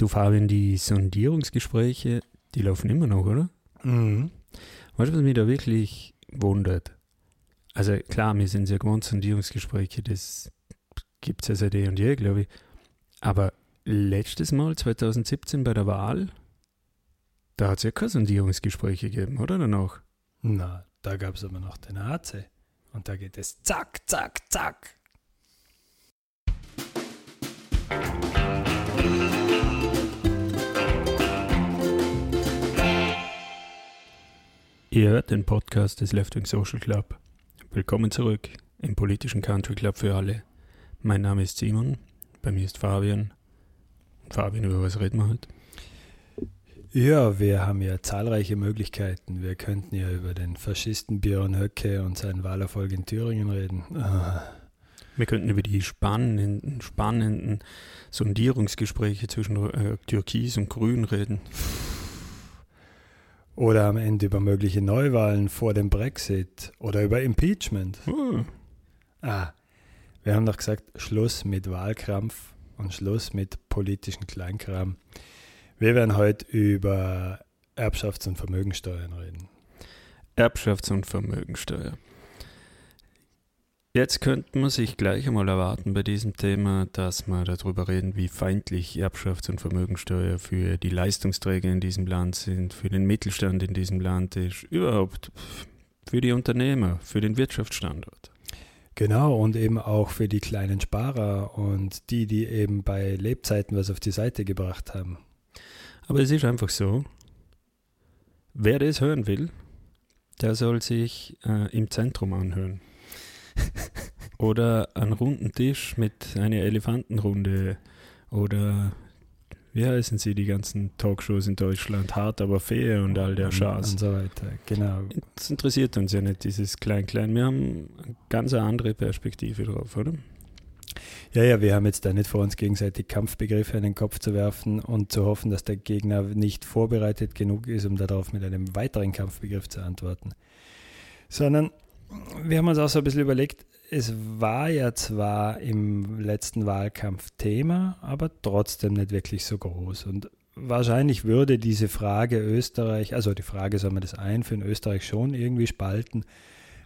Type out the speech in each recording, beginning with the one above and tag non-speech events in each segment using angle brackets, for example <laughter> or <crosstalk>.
Du, Fabian, die Sondierungsgespräche, die laufen immer noch, oder? Mhm. Weißt du, was mich da wirklich wundert? Also klar, wir sind sehr gewohnt, Sondierungsgespräche, das gibt es ja seit eh und je, glaube ich. Aber letztes Mal, 2017 bei der Wahl, da hat es ja keine Sondierungsgespräche gegeben, oder danach? Na, da gab es aber noch den AC. Und da geht es zack, zack, zack. Ihr hört den Podcast des Left Wing Social Club. Willkommen zurück im politischen Country Club für alle. Mein Name ist Simon, bei mir ist Fabian. Fabian, über was reden wir heute? Ja, wir haben ja zahlreiche Möglichkeiten. Wir könnten ja über den Faschisten Björn Höcke und seinen Wahlerfolg in Thüringen reden. Ah. Wir könnten über die spannenden, spannenden Sondierungsgespräche zwischen äh, Türkis und Grün reden. Oder am Ende über mögliche Neuwahlen vor dem Brexit oder über Impeachment. Uh, Ah, wir haben doch gesagt, Schluss mit Wahlkrampf und Schluss mit politischen Kleinkram. Wir werden heute über Erbschafts- und Vermögensteuern reden. Erbschafts- und Vermögensteuer. Jetzt könnte man sich gleich einmal erwarten bei diesem Thema, dass wir darüber reden, wie feindlich Erbschafts- und Vermögensteuer für die Leistungsträger in diesem Land sind, für den Mittelstand in diesem Land ist, überhaupt für die Unternehmer, für den Wirtschaftsstandort. Genau, und eben auch für die kleinen Sparer und die, die eben bei Lebzeiten was auf die Seite gebracht haben. Aber es ist einfach so, wer das hören will, der soll sich äh, im Zentrum anhören. Oder einen runden Tisch mit einer Elefantenrunde oder wie heißen sie, die ganzen Talkshows in Deutschland, hart aber fair und all der Schaß. und so weiter. Genau. Das interessiert uns ja nicht, dieses Klein-Klein. Wir haben eine ganz andere Perspektive drauf, oder? Ja, ja, wir haben jetzt da nicht vor uns gegenseitig Kampfbegriffe in den Kopf zu werfen und zu hoffen, dass der Gegner nicht vorbereitet genug ist, um darauf mit einem weiteren Kampfbegriff zu antworten. Sondern wir haben uns auch so ein bisschen überlegt, es war ja zwar im letzten Wahlkampf Thema, aber trotzdem nicht wirklich so groß. Und wahrscheinlich würde diese Frage Österreich, also die Frage, soll man das einführen, Österreich schon irgendwie spalten,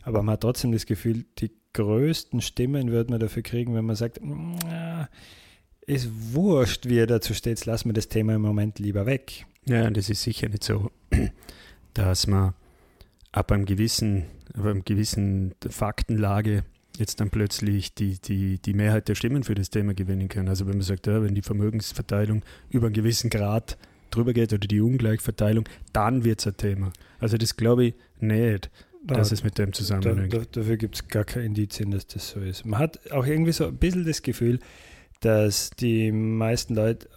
aber man hat trotzdem das Gefühl, die größten Stimmen wird man dafür kriegen, wenn man sagt, "Na, ist wurscht, wie er dazu steht, lassen wir das Thema im Moment lieber weg. Ja, das ist sicher nicht so, <clears throat> dass man ab einem gewissen, ab einem gewissen Faktenlage jetzt dann plötzlich die, die, die Mehrheit der Stimmen für das Thema gewinnen kann. Also wenn man sagt, ja, wenn die Vermögensverteilung über einen gewissen Grad drüber geht oder die Ungleichverteilung, dann wird es ein Thema. Also das glaube ich nicht, dass es mit dem Da, zusammenhängt. da, dafür gibt es gar keine Indizien, dass das so ist. Man hat auch irgendwie so ein bisschen das Gefühl, dass die meisten Leute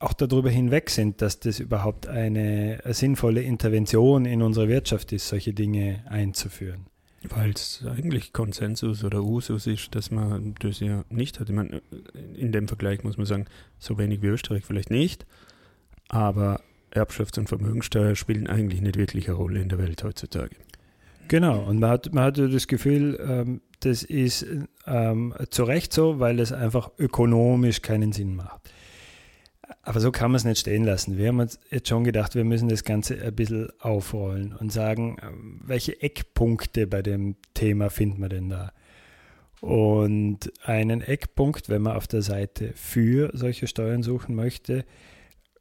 auch darüber hinweg sind, dass das überhaupt eine, sinnvolle Intervention in unsere Wirtschaft ist, solche Dinge einzuführen. Weil es eigentlich Konsensus oder Usus ist, dass man das ja nicht hat. Ich meine, in dem Vergleich muss man sagen, so wenig wie Österreich vielleicht nicht, aber Erbschafts- und Vermögensteuer spielen eigentlich nicht wirklich eine Rolle in der Welt heutzutage. Genau, und man hat, man hat das Gefühl, ähm, das ist ähm, zu Recht so, weil es einfach ökonomisch keinen Sinn macht. Aber so kann man es nicht stehen lassen. Wir haben uns jetzt schon gedacht, wir müssen das Ganze ein bisschen aufrollen und sagen, ähm, welche Eckpunkte bei dem Thema finden wir denn da? Und einen Eckpunkt, wenn man auf der Seite für solche Steuern suchen möchte,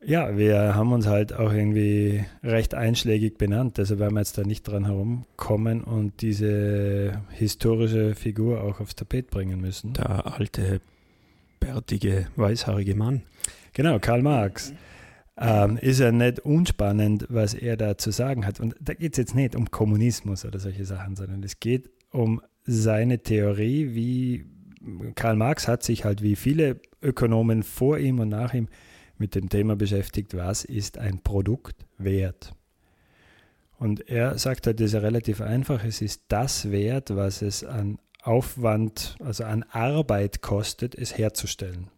ja, wir haben uns halt auch irgendwie recht einschlägig benannt, deshalb werden wir jetzt da nicht dran herumkommen und diese historische Figur auch aufs Tapet bringen müssen. Der alte, bärtige, weißhaarige Mann. Genau, Karl Marx. Ähm, ist ja nicht unspannend, was er da zu sagen hat. Und da geht es jetzt nicht um Kommunismus oder solche Sachen, sondern es geht um seine Theorie, wie Karl Marx hat sich halt wie viele Ökonomen vor ihm und nach ihm mit dem Thema beschäftigt, was ist ein Produkt wert? Und er sagt halt, das ist ja relativ einfach, es ist das wert, was es an Aufwand, also an Arbeit kostet, es herzustellen.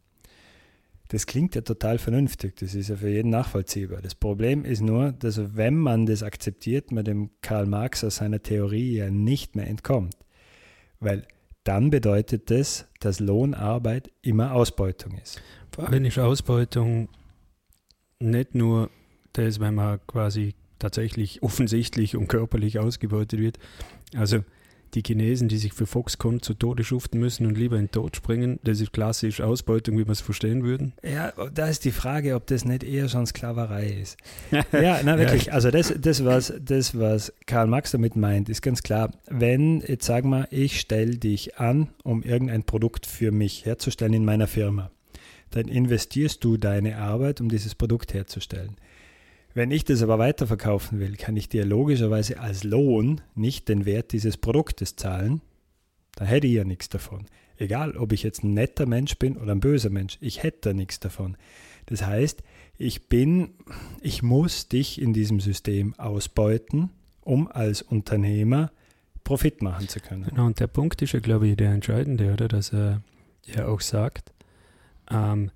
Das klingt ja total vernünftig, das ist ja für jeden nachvollziehbar. Das Problem ist nur, dass wenn man das akzeptiert, man dem Karl Marx aus seiner Theorie ja nicht mehr entkommt. Weil dann bedeutet das, dass Lohnarbeit immer Ausbeutung ist. Fabian ist Ausbeutung nicht nur das, wenn man quasi tatsächlich offensichtlich und körperlich ausgebeutet wird. Also die Chinesen, die sich für Foxconn zu Tode schuften müssen und lieber in den Tod springen, das ist klassisch Ausbeutung, wie wir es verstehen würden. Ja, da ist die Frage, ob das nicht eher schon Sklaverei ist. <laughs> ja, na wirklich, also das, das, was, das, was Karl Marx damit meint, ist ganz klar, wenn, jetzt sagen wir, ich stelle dich an, um irgendein Produkt für mich herzustellen in meiner Firma, dann investierst du deine Arbeit, um dieses Produkt herzustellen. Wenn ich das aber weiterverkaufen will, kann ich dir logischerweise als Lohn nicht den Wert dieses Produktes zahlen. Da hätte ich ja nichts davon. Egal, ob ich jetzt ein netter Mensch bin oder ein böser Mensch, ich hätte da nichts davon. Das heißt, ich bin, ich muss dich in diesem System ausbeuten, um als Unternehmer Profit machen zu können. Genau, und der Punkt ist ja, glaube ich, der entscheidende, oder? Dass er ja auch sagt, ähm,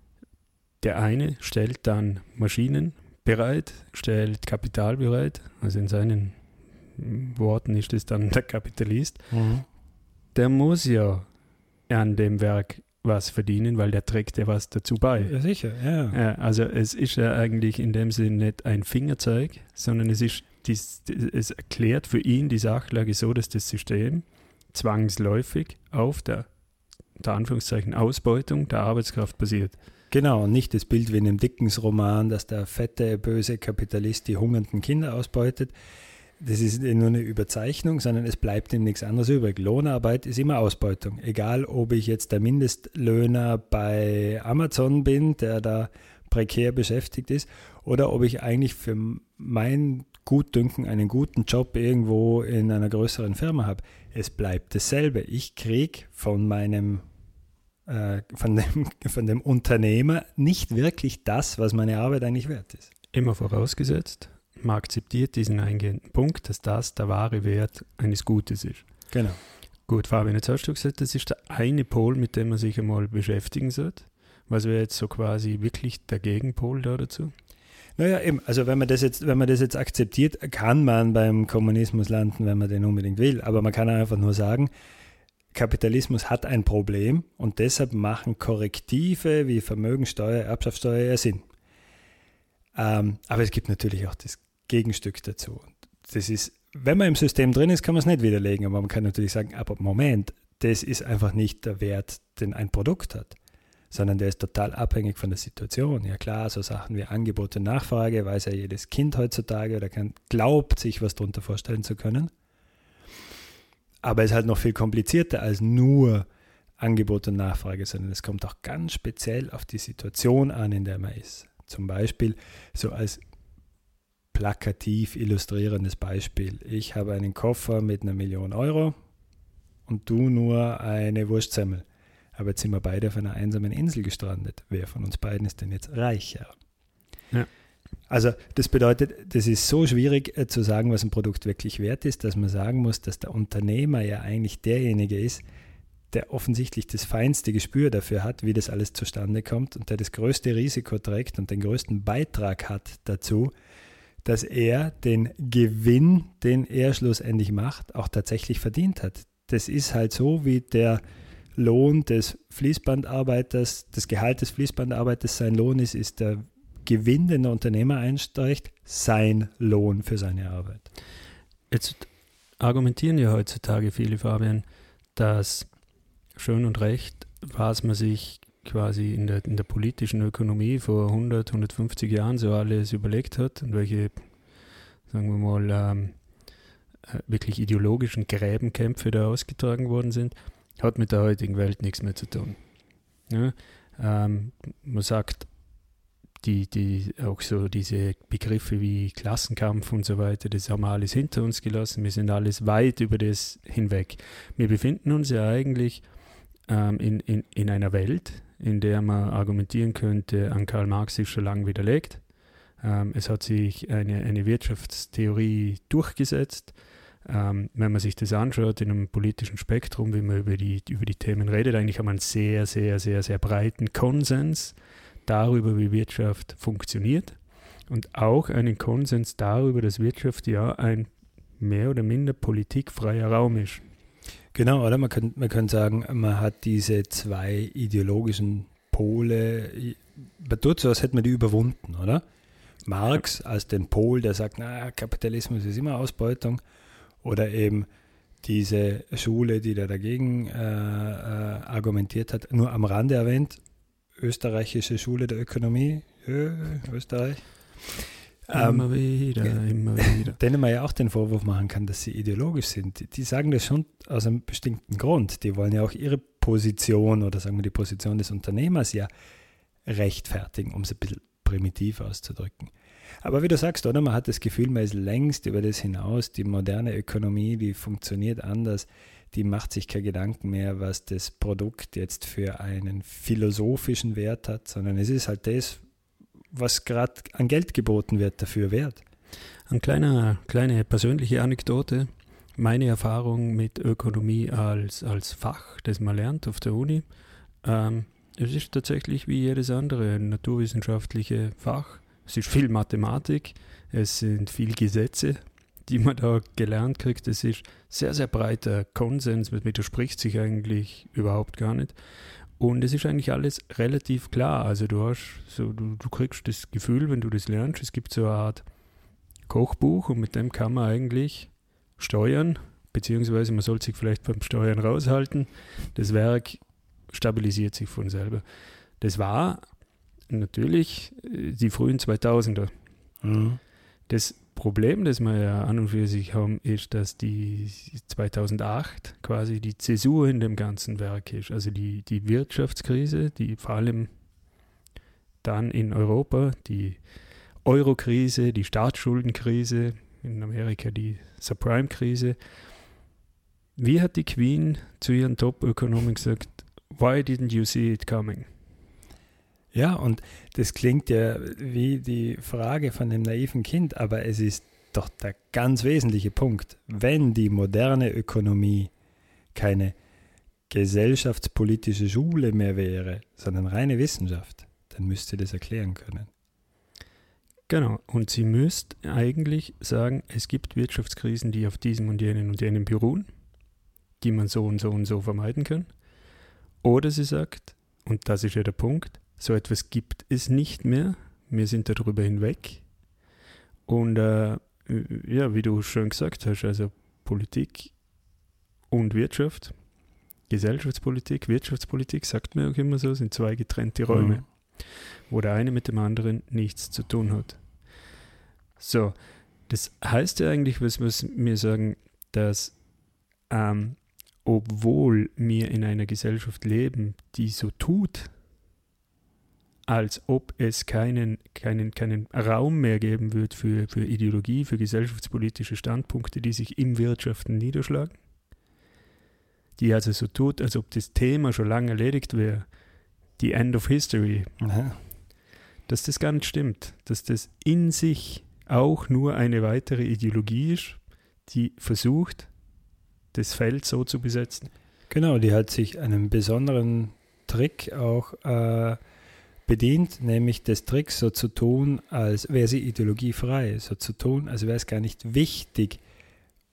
der eine stellt dann Maschinen bereit, stellt Kapital bereit. Also in seinen Worten ist es dann <laughs> der Kapitalist. Mhm. Der muss ja an dem Werk was verdienen, weil der trägt ja was dazu bei. Ja, sicher, ja. ja. Also es ist ja eigentlich in dem Sinne nicht ein Fingerzeig, sondern es ist dies, es erklärt für ihn die Sachlage so, dass das System zwangsläufig auf der, der Anführungszeichen Ausbeutung der Arbeitskraft basiert. Genau, nicht das Bild wie in einem Dickens-Roman, dass der fette, böse Kapitalist die hungernden Kinder ausbeutet. Das ist nur eine Überzeichnung, sondern es bleibt ihm nichts anderes übrig. Lohnarbeit ist immer Ausbeutung. Egal, ob ich jetzt der Mindestlöhner bei Amazon bin, der da prekär beschäftigt ist, oder ob ich eigentlich für mein Gutdünken einen guten Job irgendwo in einer größeren Firma habe. Es bleibt dasselbe. Ich kriege von meinem von, dem, <laughs> von dem Unternehmer nicht wirklich das, was meine Arbeit eigentlich wert ist. Immer vorausgesetzt, man akzeptiert diesen eingehenden Punkt, dass das der wahre Wert eines Gutes ist. Genau. Gut, Fabian, jetzt hast du gesagt, das ist der eine Pol, mit dem man sich einmal beschäftigen sollte. Was wäre jetzt so quasi wirklich der Gegenpol da dazu? Naja, eben, also wenn man das jetzt, wenn man das jetzt akzeptiert, kann man beim Kommunismus landen, wenn man den unbedingt will. Aber man kann einfach nur sagen, Kapitalismus hat ein Problem und deshalb machen Korrektive wie Vermögensteuer, Erbschaftssteuer ja Sinn. Ähm, aber es gibt natürlich auch das Gegenstück dazu. Das ist, wenn man im System drin ist, kann man es nicht widerlegen, aber man kann natürlich sagen, aber Moment, das ist einfach nicht der Wert, den ein Produkt hat, sondern der ist total abhängig von der Situation. Ja klar, so Sachen wie Angebot und Nachfrage weiß ja jedes Kind heutzutage oder kann, glaubt sich was darunter vorstellen zu können. Aber es ist halt noch viel komplizierter als nur Angebot und Nachfrage, sondern es kommt auch ganz speziell auf die Situation an, in der man ist. Zum Beispiel so als plakativ illustrierendes Beispiel. Ich habe einen Koffer mit einer Million Euro und du nur eine Wurstsemmel. Aber jetzt sind wir beide auf einer einsamen Insel gestrandet. Wer von uns beiden ist denn jetzt reicher? Ja. Also das bedeutet, das ist so schwierig äh, zu sagen, was ein Produkt wirklich wert ist, dass man sagen muss, dass der Unternehmer ja eigentlich derjenige ist, der offensichtlich das feinste Gespür dafür hat, wie das alles zustande kommt und der das größte Risiko trägt und den größten Beitrag hat dazu, dass er den Gewinn, den er schlussendlich macht, auch tatsächlich verdient hat. Das ist halt so, wie der Lohn des Fließbandarbeiters, das Gehalt des Fließbandarbeiters sein Lohn ist, ist der Gewinn, den der Unternehmer einsteigt, sein Lohn für seine Arbeit. Jetzt argumentieren ja heutzutage viele, Fabian, dass schön und recht, was man sich quasi in der, in der politischen Ökonomie vor 100, 150 Jahren so alles überlegt hat und welche, sagen wir mal, ähm, äh, wirklich ideologischen Gräbenkämpfe da ausgetragen worden sind, hat mit der heutigen Welt nichts mehr zu tun. Ja? Ähm, man sagt, die, die auch so diese Begriffe wie Klassenkampf und so weiter, das haben wir alles hinter uns gelassen. Wir sind alles weit über das hinweg. Wir befinden uns ja eigentlich ähm, in, in, in einer Welt, in der man argumentieren könnte, an Karl Marx ist schon lange widerlegt. Ähm, es hat sich eine, eine Wirtschaftstheorie durchgesetzt. Ähm, wenn man sich das anschaut in einem politischen Spektrum, wie man über die, über die Themen redet, eigentlich haben wir einen sehr, sehr, sehr, sehr breiten Konsens darüber, wie Wirtschaft funktioniert und auch einen Konsens darüber, dass Wirtschaft ja ein mehr oder minder politikfreier Raum ist. Genau, oder? Man könnte man kann sagen, man hat diese zwei ideologischen Pole, man tut so, als hätte man die überwunden, oder? Marx als den Pol, der sagt, na, Kapitalismus ist immer Ausbeutung, oder eben diese Schule, die da dagegen äh, äh, argumentiert hat, nur am Rande erwähnt, österreichische Schule der Ökonomie, Ö, Österreich. Immer ähm, wieder, immer wieder. <laughs> Denen man ja auch den Vorwurf machen kann, dass sie ideologisch sind. Die sagen das schon aus einem bestimmten Grund. Die wollen ja auch ihre Position oder sagen wir die Position des Unternehmers ja rechtfertigen, um es ein bisschen primitiv auszudrücken. Aber wie du sagst, oder? Man hat das Gefühl, man ist längst über das hinaus. Die moderne Ökonomie, die funktioniert anders. Die macht sich keine Gedanken mehr, was das Produkt jetzt für einen philosophischen Wert hat, sondern es ist halt das, was gerade an Geld geboten wird, dafür wert. Eine kleine, kleine persönliche Anekdote. Meine Erfahrung mit Ökonomie als, als Fach, das man lernt auf der Uni, ähm, es ist tatsächlich wie jedes andere naturwissenschaftliche Fach. Es ist viel Mathematik, es sind viele Gesetze, die man da gelernt kriegt. Es ist sehr, sehr breiter Konsens, man widerspricht sich eigentlich überhaupt gar nicht. Und es ist eigentlich alles relativ klar. Also du hast so, du, du kriegst das Gefühl, wenn du das lernst, es gibt so eine Art Kochbuch und mit dem kann man eigentlich steuern, beziehungsweise man sollte sich vielleicht beim Steuern raushalten. Das Werk stabilisiert sich von selber. Das war natürlich äh, die frühen 2000er. Mhm. Das Problem, das wir ja an und für sich haben, ist, dass die 2008 quasi die Zäsur in dem ganzen Werk ist. Also die, die Wirtschaftskrise, die vor allem dann in Europa, die Euro-Krise, die Staatsschuldenkrise, in Amerika die Subprime-Krise. Wie hat die Queen zu ihren Top-Ökonomen gesagt, why didn't you see it coming? Ja, und das klingt ja wie die Frage von dem naiven Kind, aber es ist doch der ganz wesentliche Punkt. Wenn die moderne Ökonomie keine gesellschaftspolitische Schule mehr wäre, sondern reine Wissenschaft, dann müsste das erklären können. Genau, und sie müsste eigentlich sagen, es gibt Wirtschaftskrisen, die auf diesem und jenen und jenen beruhen, die man so und so und so vermeiden kann. Oder sie sagt, und das ist ja der Punkt, so etwas gibt es nicht mehr. Wir sind darüber hinweg. Und äh, ja, wie du schon gesagt hast, also Politik und Wirtschaft, Gesellschaftspolitik, Wirtschaftspolitik, sagt man auch immer so, sind zwei getrennte Räume, mhm. wo der eine mit dem anderen nichts zu tun hat. So, das heißt ja eigentlich, was, was wir sagen, dass ähm, obwohl wir in einer Gesellschaft leben, die so tut, als ob es keinen, keinen, keinen Raum mehr geben wird für, für Ideologie, für gesellschaftspolitische Standpunkte, die sich im Wirtschaften niederschlagen. Die also so tut, als ob das Thema schon lange erledigt wäre. Die End of History. Aha. Dass das gar nicht stimmt. Dass das in sich auch nur eine weitere Ideologie ist, die versucht, das Feld so zu besetzen. Genau, die hat sich einen besonderen Trick auch äh, bedient, nämlich des Tricks so zu tun, als wäre sie ideologiefrei, so zu tun, als wäre es gar nicht wichtig,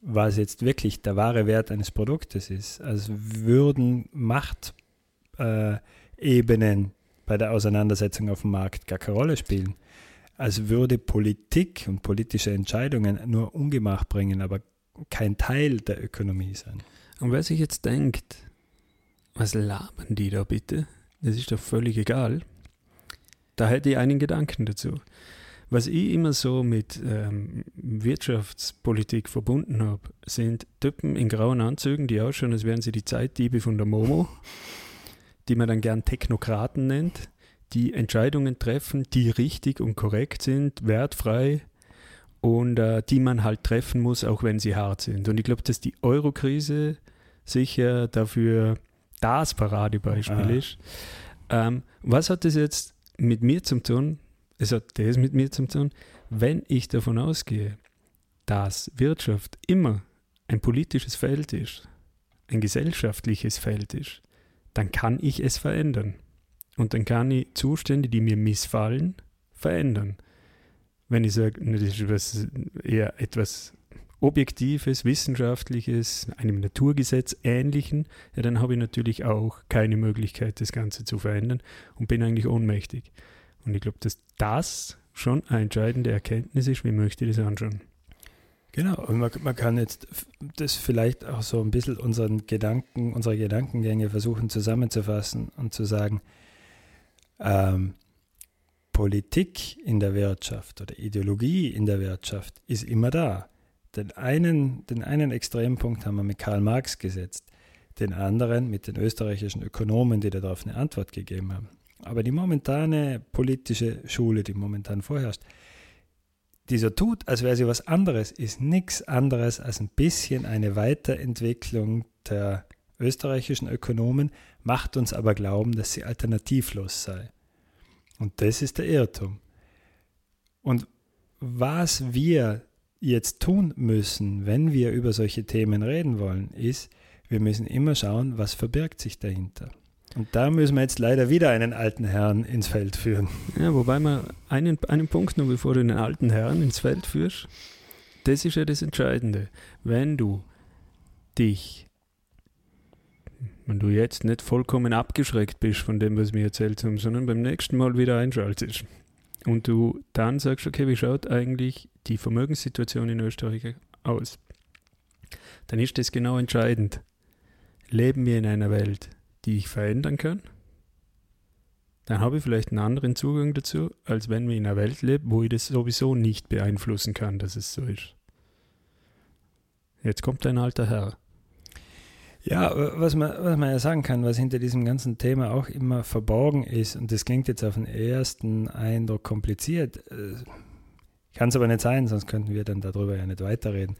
was jetzt wirklich der wahre Wert eines Produktes ist. Als würden Machtebenen äh, bei der Auseinandersetzung auf dem Markt gar keine Rolle spielen. Als würde Politik und politische Entscheidungen nur Ungemach bringen, aber kein Teil der Ökonomie sein. Und wer sich jetzt denkt, was labern die da bitte? Das ist doch völlig egal. Da hätte ich einen Gedanken dazu. Was ich immer so mit ähm, Wirtschaftspolitik verbunden habe, sind Typen in grauen Anzügen, die ausschauen, als wären sie die Zeitdiebe von der Momo, die man dann gern Technokraten nennt, die Entscheidungen treffen, die richtig und korrekt sind, wertfrei und äh, die man halt treffen muss, auch wenn sie hart sind. Und ich glaube, dass die Euro-Krise sicher dafür das Paradebeispiel ah. ist. Ähm, was hat das jetzt mit mir zum tun, es hat das mit mir zum tun, wenn ich davon ausgehe, dass Wirtschaft immer ein politisches Feld ist, ein gesellschaftliches Feld ist, dann kann ich es verändern. Und dann kann ich Zustände, die mir missfallen, verändern. Wenn ich sage, das ist was, eher etwas Objektives, Wissenschaftliches, einem Naturgesetz ähnlichen, ja, dann habe ich natürlich auch keine Möglichkeit, das Ganze zu verändern und bin eigentlich ohnmächtig. Und ich glaube, dass das schon eine entscheidende Erkenntnis ist, wie möchte ich das anschauen. Genau, und man, man, kann jetzt das vielleicht auch so ein bisschen unseren Gedanken, unsere Gedankengänge versuchen zusammenzufassen und zu sagen, ähm, Politik in der Wirtschaft oder Ideologie in der Wirtschaft ist immer da. Den einen, den einen Extrempunkt haben wir mit Karl Marx gesetzt, den anderen mit den österreichischen Ökonomen, die darauf eine Antwort gegeben haben. Aber die momentane politische Schule, die momentan vorherrscht, die so tut, als wäre sie was anderes, ist nichts anderes als ein bisschen eine Weiterentwicklung der österreichischen Ökonomen, macht uns aber glauben, dass sie alternativlos sei. Und das ist der Irrtum. Und was wir jetzt tun müssen, wenn wir über solche Themen reden wollen, ist, wir müssen immer schauen, was verbirgt sich dahinter. Und da müssen wir jetzt leider wieder einen alten Herrn ins Feld führen. Ja, wobei man einen, einen Punkt noch, bevor du den alten Herrn ins Feld führst, das ist ja das Entscheidende. Wenn du dich, wenn du jetzt nicht vollkommen abgeschreckt bist von dem, was wir erzählt haben, sondern beim nächsten Mal wieder einschaltest und du dann sagst, okay, wie schaut eigentlich die Vermögenssituation in Österreich aus, dann ist das genau entscheidend. Leben wir in einer Welt, die ich verändern kann, dann habe ich vielleicht einen anderen Zugang dazu, als wenn wir in einer Welt leben, wo ich das sowieso nicht beeinflussen kann, dass es so ist. Jetzt kommt ein alter Herr. Ja, was man, was man ja sagen kann, was hinter diesem ganzen Thema auch immer verborgen ist, und das klingt jetzt auf den ersten Eindruck kompliziert, äh, kann es aber nicht sein, sonst könnten wir dann darüber ja nicht weiterreden,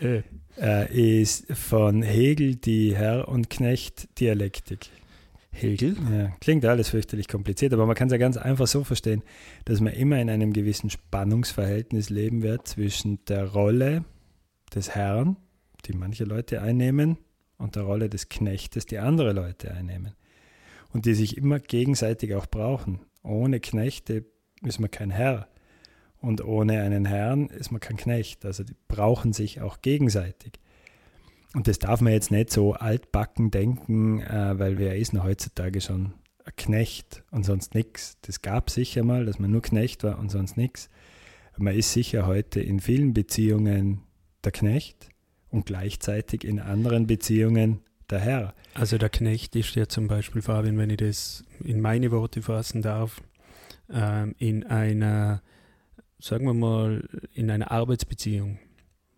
äh. Äh, ist von Hegel die Herr- und Knecht-Dialektik. Hegel? Ja, klingt alles fürchterlich kompliziert, aber man kann es ja ganz einfach so verstehen, dass man immer in einem gewissen Spannungsverhältnis leben wird zwischen der Rolle des Herrn, die manche Leute einnehmen, und der Rolle des Knechtes, die andere Leute einnehmen. Und die sich immer gegenseitig auch brauchen. Ohne Knechte ist man kein Herr. Und ohne einen Herrn ist man kein Knecht. Also die brauchen sich auch gegenseitig. Und das darf man jetzt nicht so altbacken denken, äh, weil wer ist denn heutzutage schon ein Knecht und sonst nichts. Das gab sicher mal, dass man nur Knecht war und sonst nichts. Man ist sicher heute in vielen Beziehungen der Knecht und gleichzeitig in anderen Beziehungen der Herr. Also der Knecht ist ja zum Beispiel, Fabian, wenn ich das in meine Worte fassen darf, ähm, in einer sagen wir mal, in einer Arbeitsbeziehung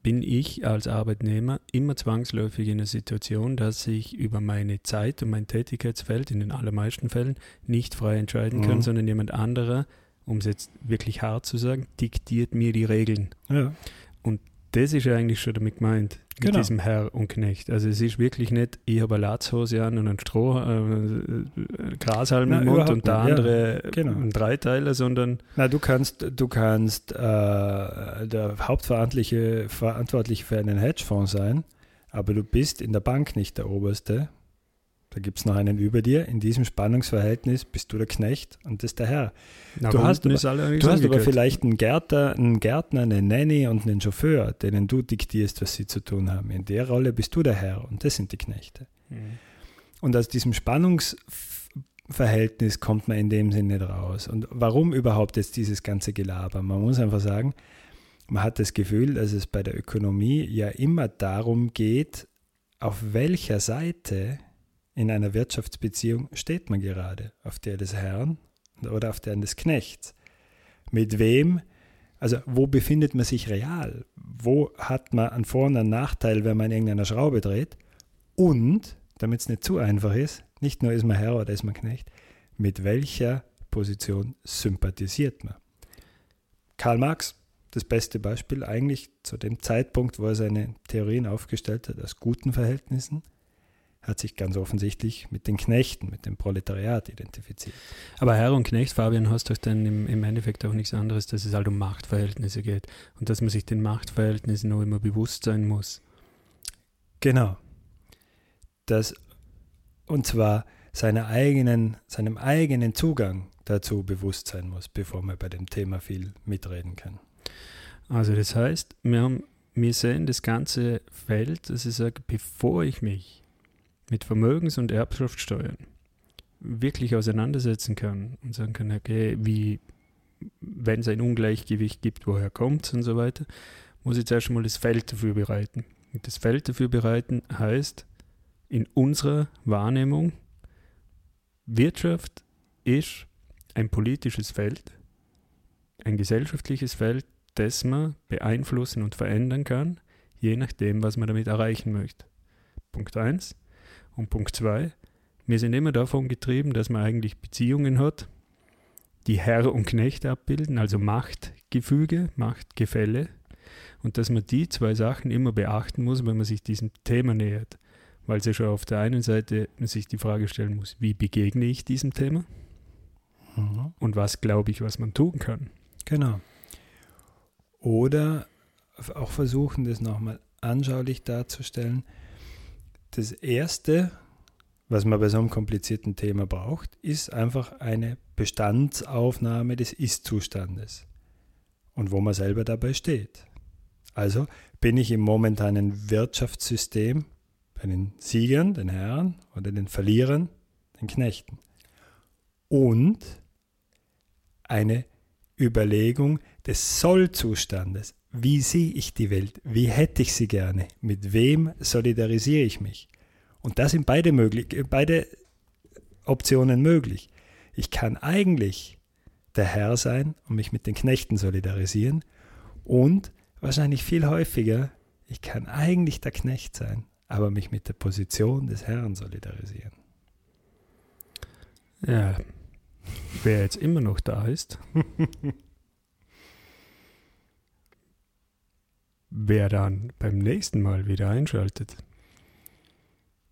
bin ich als Arbeitnehmer immer zwangsläufig in der Situation, dass ich über meine Zeit und mein Tätigkeitsfeld in den allermeisten Fällen nicht frei entscheiden kann, mhm. sondern jemand anderer, um es jetzt wirklich hart zu sagen, diktiert mir die Regeln. Ja. Und das ist eigentlich schon damit gemeint mit genau. diesem Herr und Knecht. Also es ist wirklich nicht, ich habe eine Latzhose an und einen Stroh, äh, Grashalm im Mund und der andere ja, genau. ein Dreiteiler, sondern... Na, du kannst, du kannst äh, der Hauptverantwortliche Verantwortliche für einen Hedgefonds sein, aber du bist in der Bank nicht der Oberste, da gibt es noch einen über dir. In diesem Spannungsverhältnis bist du der Knecht und das ist der Herr. Na, du hast, aber, du hast aber vielleicht einen Gärtner, einen Gärtner, eine Nanny und einen Chauffeur, denen du diktierst, was sie zu tun haben. In der Rolle bist du der Herr und das sind die Knechte. Mhm. Und aus diesem Spannungsverhältnis kommt man in dem Sinne nicht raus. Und warum überhaupt jetzt dieses ganze Gelaber? Man muss einfach sagen, man hat das Gefühl, dass es bei der Ökonomie ja immer darum geht, auf welcher Seite in einer Wirtschaftsbeziehung steht man gerade? Auf der des Herrn oder auf der des Knechts? Mit wem? Also wo befindet man sich real? Wo hat man einen Vor- und einen Nachteil, wenn man in irgendeiner Schraube dreht? Und, damit es nicht zu einfach ist, nicht nur ist man Herr oder ist man Knecht, mit welcher Position sympathisiert man? Karl Marx, das beste Beispiel eigentlich zu dem Zeitpunkt, wo er seine Theorien aufgestellt hat, aus guten Verhältnissen – hat sich ganz offensichtlich mit den Knechten, mit dem Proletariat identifiziert. Aber Herr und Knecht, Fabian, hast doch dann im, im Endeffekt auch nichts anderes, dass es halt um Machtverhältnisse geht und dass man sich den Machtverhältnissen auch immer bewusst sein muss. Genau. Das, und zwar seiner eigenen, seinem eigenen Zugang dazu bewusst sein muss, bevor man bei dem Thema viel mitreden kann. Also das heißt, wir, haben, wir sehen das ganze Feld, dass ich sage, bevor ich mich mit Vermögens- und Erbschaftssteuern wirklich auseinandersetzen kann und sagen kann, okay, wie, wenn es ein Ungleichgewicht gibt, woher kommt es und so weiter, muss ich zuerst mal das Feld dafür bereiten. Und das Feld dafür bereiten heißt, in unserer Wahrnehmung, Wirtschaft ist ein politisches Feld, ein gesellschaftliches Feld, das man beeinflussen und verändern kann, je nachdem, was man damit erreichen möchte. Punkt 1. Und Punkt 2. Wir sind immer davon getrieben, dass man eigentlich Beziehungen hat, die Herr und Knecht abbilden, also Machtgefüge, Machtgefälle, und dass man die zwei Sachen immer beachten muss, wenn man sich diesem Thema nähert. Weil sie schon auf der einen Seite sich die Frage stellen muss, wie begegne ich diesem Thema? Mhm. Und was glaube ich, was man tun kann? Genau. Oder auch versuchen, das nochmal anschaulich darzustellen. Das Erste, was man bei so einem komplizierten Thema braucht, ist einfach eine Bestandsaufnahme des Ist-Zustandes und wo man selber dabei steht. Also bin ich im momentanen Wirtschaftssystem bei den Siegern, den Herren oder den Verlierern, den Knechten. Und eine Überlegung des Sollzustandes. Wie sehe ich die Welt? Wie hätte ich sie gerne? Mit wem solidarisiere ich mich? Und da sind beide, möglich, beide Optionen möglich. Ich kann eigentlich der Herr sein und mich mit den Knechten solidarisieren und wahrscheinlich viel häufiger, ich kann eigentlich der Knecht sein, aber mich mit der Position des Herrn solidarisieren. Ja, wer jetzt immer noch da ist, <laughs> wer dann beim nächsten Mal wieder einschaltet,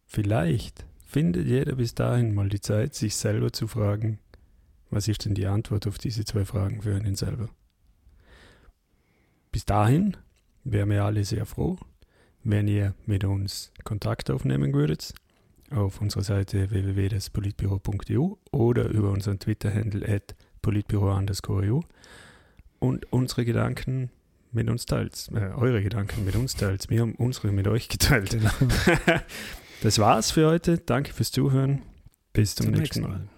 vielleicht findet jeder bis dahin mal die Zeit, sich selber zu fragen, was ist denn die Antwort auf diese zwei Fragen für einen selber? Bis dahin wären wir alle sehr froh, wenn ihr mit uns Kontakt aufnehmen würdet auf unserer Seite www.despolitbüro.eu oder über unseren Twitter-Handle at politbüro_eu und unsere Gedanken mit uns teilt, äh, eure Gedanken mit uns teilt. Wir haben unsere mit euch geteilt. Genau. <laughs> das war's für heute. Danke fürs Zuhören. Bis zum, zum nächsten Mal. Mal.